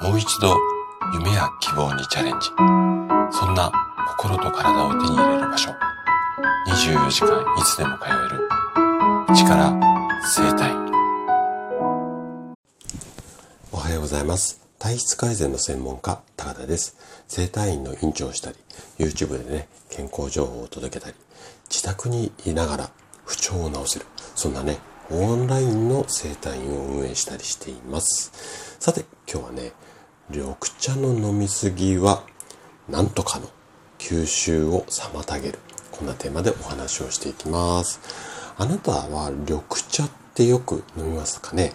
もう一度夢や希望にチャレンジ。そんな心と体を手に入れる場所。24時間いつでも通える。力生体。おはようございます。体質改善の専門家、高田です。生体院の院長をしたり、YouTube でね、健康情報を届けたり、自宅にいながら不調を治せる。そんなね、オンラインの生体院を運営したりしています。さて、今日はね、緑茶の飲みすぎは何とかの吸収を妨げる。こんなテーマでお話をしていきます。あなたは緑茶ってよく飲みますかね？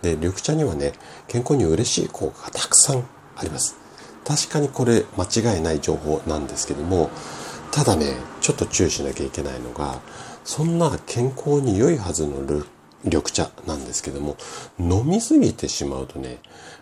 で、緑茶にはね、健康に嬉しい効果がたくさんあります。確かにこれ間違いない情報なんですけども、ただね、ちょっと注意しなきゃいけないのが、そんな健康に良いはずの緑茶なんですけども、飲みすぎてしまうとね、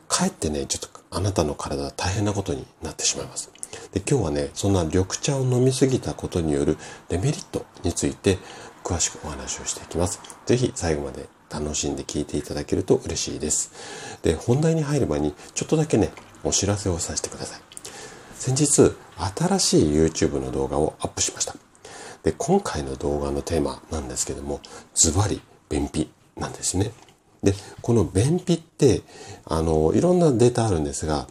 かえってね、ちょっとあなたの体大変なことになってしまいます。で今日はね、そんな緑茶を飲みすぎたことによるデメリットについて詳しくお話をしていきます。ぜひ最後まで楽しんで聞いていただけると嬉しいです。で、本題に入る前にちょっとだけね、お知らせをさせてください。先日、新しい YouTube の動画をアップしました。で、今回の動画のテーマなんですけども、ズバリ便秘なんですね。で、この便秘って、あの、いろんなデータあるんですが、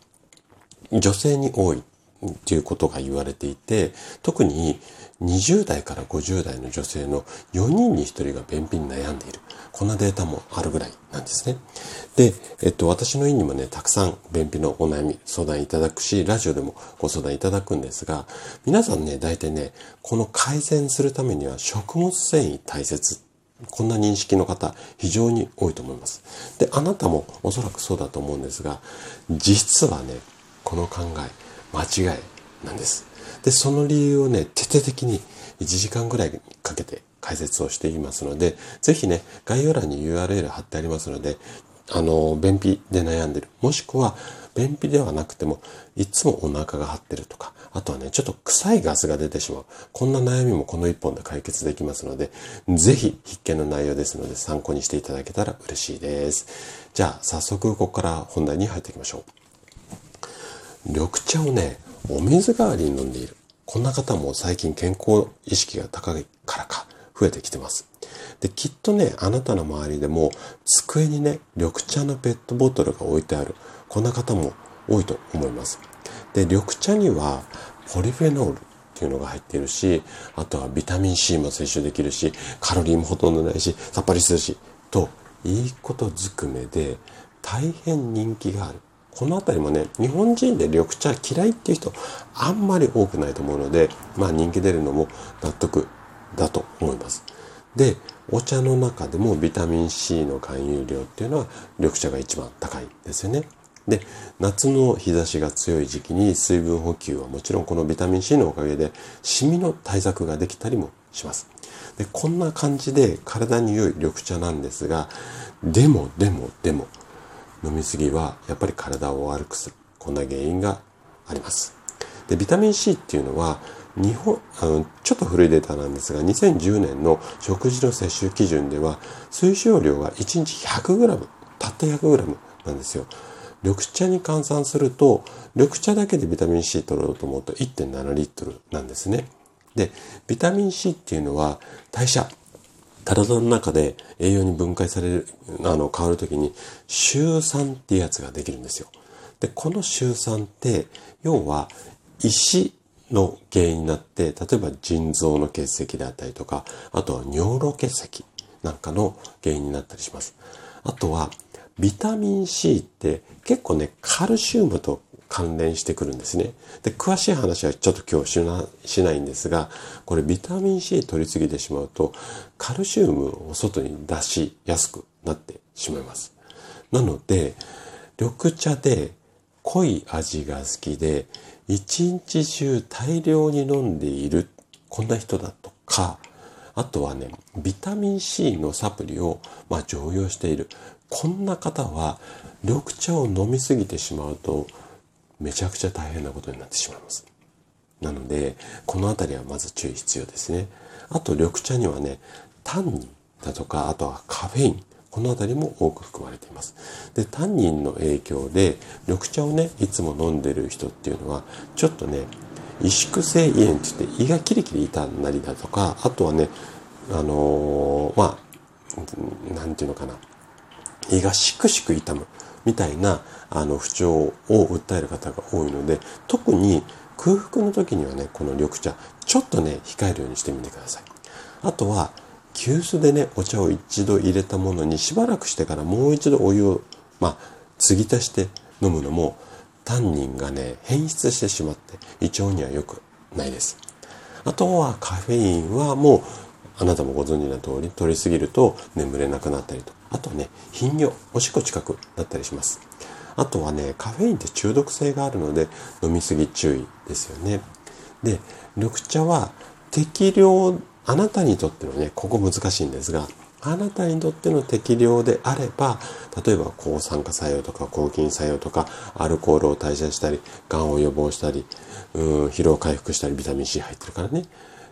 女性に多いっていうことが言われていて、特に20代から50代の女性の4人に1人が便秘に悩んでいる。こんなデータもあるぐらいなんですね。で、えっと、私の院にもね、たくさん便秘のお悩み相談いただくし、ラジオでもご相談いただくんですが、皆さんね、大体ね、この改善するためには食物繊維大切こんな認識の方、非常に多いと思います。で、あなたもおそらくそうだと思うんですが、実はね、この考え、間違いなんです。で、その理由をね、徹底的に1時間ぐらいかけて解説をしていますので、ぜひね、概要欄に URL 貼ってありますので、あの、便秘で悩んでる。もしくは、便秘ではなくても、いつもお腹が張ってるとか、あとはね、ちょっと臭いガスが出てしまう。こんな悩みもこの一本で解決できますので、ぜひ必見の内容ですので参考にしていただけたら嬉しいです。じゃあ、早速ここから本題に入っていきましょう。緑茶をね、お水代わりに飲んでいる。こんな方も最近健康意識が高いからか増えてきてます。で、きっとね、あなたの周りでも机にね、緑茶のペットボトルが置いてある。こんな方も多いと思います。で、緑茶にはポリフェノールっていうのが入っているし、あとはビタミン C も摂取できるし、カロリーもほとんどないし、さっぱりするし、と、いいことずくめで大変人気がある。この辺りもね、日本人で緑茶嫌いっていう人あんまり多くないと思うので、まあ人気出るのも納得だと思います。で、お茶の中でもビタミン C の含有量っていうのは緑茶が一番高いんですよね。で、夏の日差しが強い時期に水分補給はもちろんこのビタミン C のおかげでシミの対策ができたりもします。で、こんな感じで体に良い緑茶なんですが、でも、でも、でも、飲みすぎはやっぱり体を悪くする。こんな原因があります。で、ビタミン C っていうのは、日本、あの、ちょっと古いデータなんですが、2010年の食事の摂取基準では、推奨量が1日 100g、たった 100g なんですよ。緑茶に換算すると、緑茶だけでビタミン C 取ろうと思うと1.7リットルなんですね。で、ビタミン C っていうのは代謝、体の中で栄養に分解される、あの、変わるときに、シュウ酸っていうやつができるんですよ。で、このシュウ酸って、要は、石の原因になって、例えば腎臓の結石であったりとか、あとは尿路結石なんかの原因になったりします。あとは、ビタミン C って結構ね、カルシウムと関連してくるんですね。で、詳しい話はちょっと今日しなしないんですが、これビタミン C 取りすぎてしまうと、カルシウムを外に出しやすくなってしまいます。なので、緑茶で濃い味が好きで、一日中大量に飲んでいる、こんな人だとか、あとはね、ビタミン C のサプリを、まあ、常用している。こんな方は緑茶を飲みすぎてしまうとめちゃくちゃ大変なことになってしまいます。なので、このあたりはまず注意必要ですね。あと緑茶にはね、タンニンだとか、あとはカフェイン。このあたりも多く含まれています。で、タンニンの影響で、緑茶をね、いつも飲んでる人っていうのは、ちょっとね、萎縮性胃炎って言って胃がキリキリ痛んだりだとか、あとはね、あのー、まあ、なんていうのかな、胃がしくしく痛むみたいなあの不調を訴える方が多いので、特に空腹の時にはね、この緑茶、ちょっとね、控えるようにしてみてください。あとは、急須でね、お茶を一度入れたものにしばらくしてからもう一度お湯を、まあ、継ぎ足して飲むのも、タンニンがね、変質してしまって胃腸には良くないです。あとはカフェインはもうあなたもご存知の通り取りすぎると眠れなくなったりと。あとね頻尿おしっこ近くなったりします。あとはねカフェインって中毒性があるので飲みすぎ注意ですよね。で緑茶は適量あなたにとってのねここ難しいんですがあなたにとっての適量であれば例えば抗酸化作用とか抗菌作用とかアルコールを代謝したりがんを予防したりうん疲労回復したりビタミン C 入ってるからね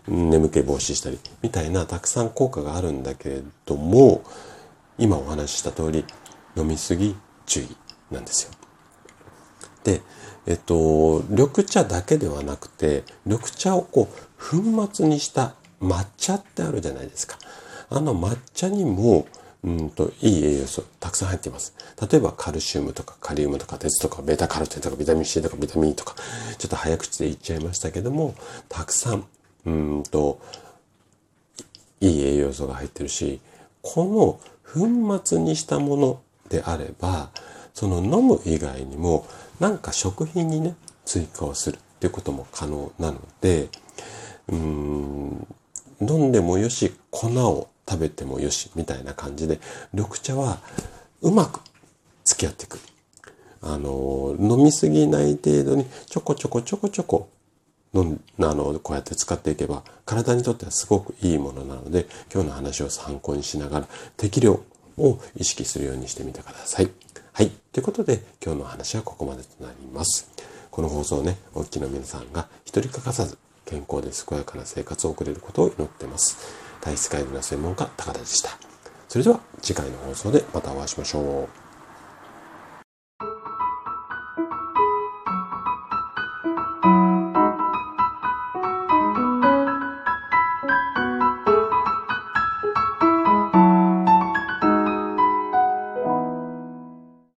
眠気防止したりみたいなたくさん効果があるんだけれども今お話しした通り飲みすぎ注意なんですよ。で、えっと、緑茶だけではなくて緑茶をこう粉末にした抹茶ってあるじゃないですか。あの抹茶にもうんといい栄養素たくさん入っています。例えばカルシウムとかカリウムとか鉄とかベタカロテンとかビタミン C とかビタミン E とかちょっと早口で言っちゃいましたけどもたくさんうんと、いい栄養素が入ってるし、この粉末にしたものであれば、その飲む以外にも、なんか食品にね、追加をするっていうことも可能なので、うん、飲んでもよし、粉を食べてもよし、みたいな感じで、緑茶はうまく付き合っていく。あの、飲みすぎない程度にちょこちょこちょこちょこのあのこうやって使っていけば体にとってはすごくいいものなので今日の話を参考にしながら適量を意識するようにしてみてください。はい。ということで今日の話はここまでとなります。この放送ね、お聞きの皆さんが一人欠かさず健康で健やかな生活を送れることを祈っています。体質改善の専門家、高田でした。それでは次回の放送でまたお会いしましょう。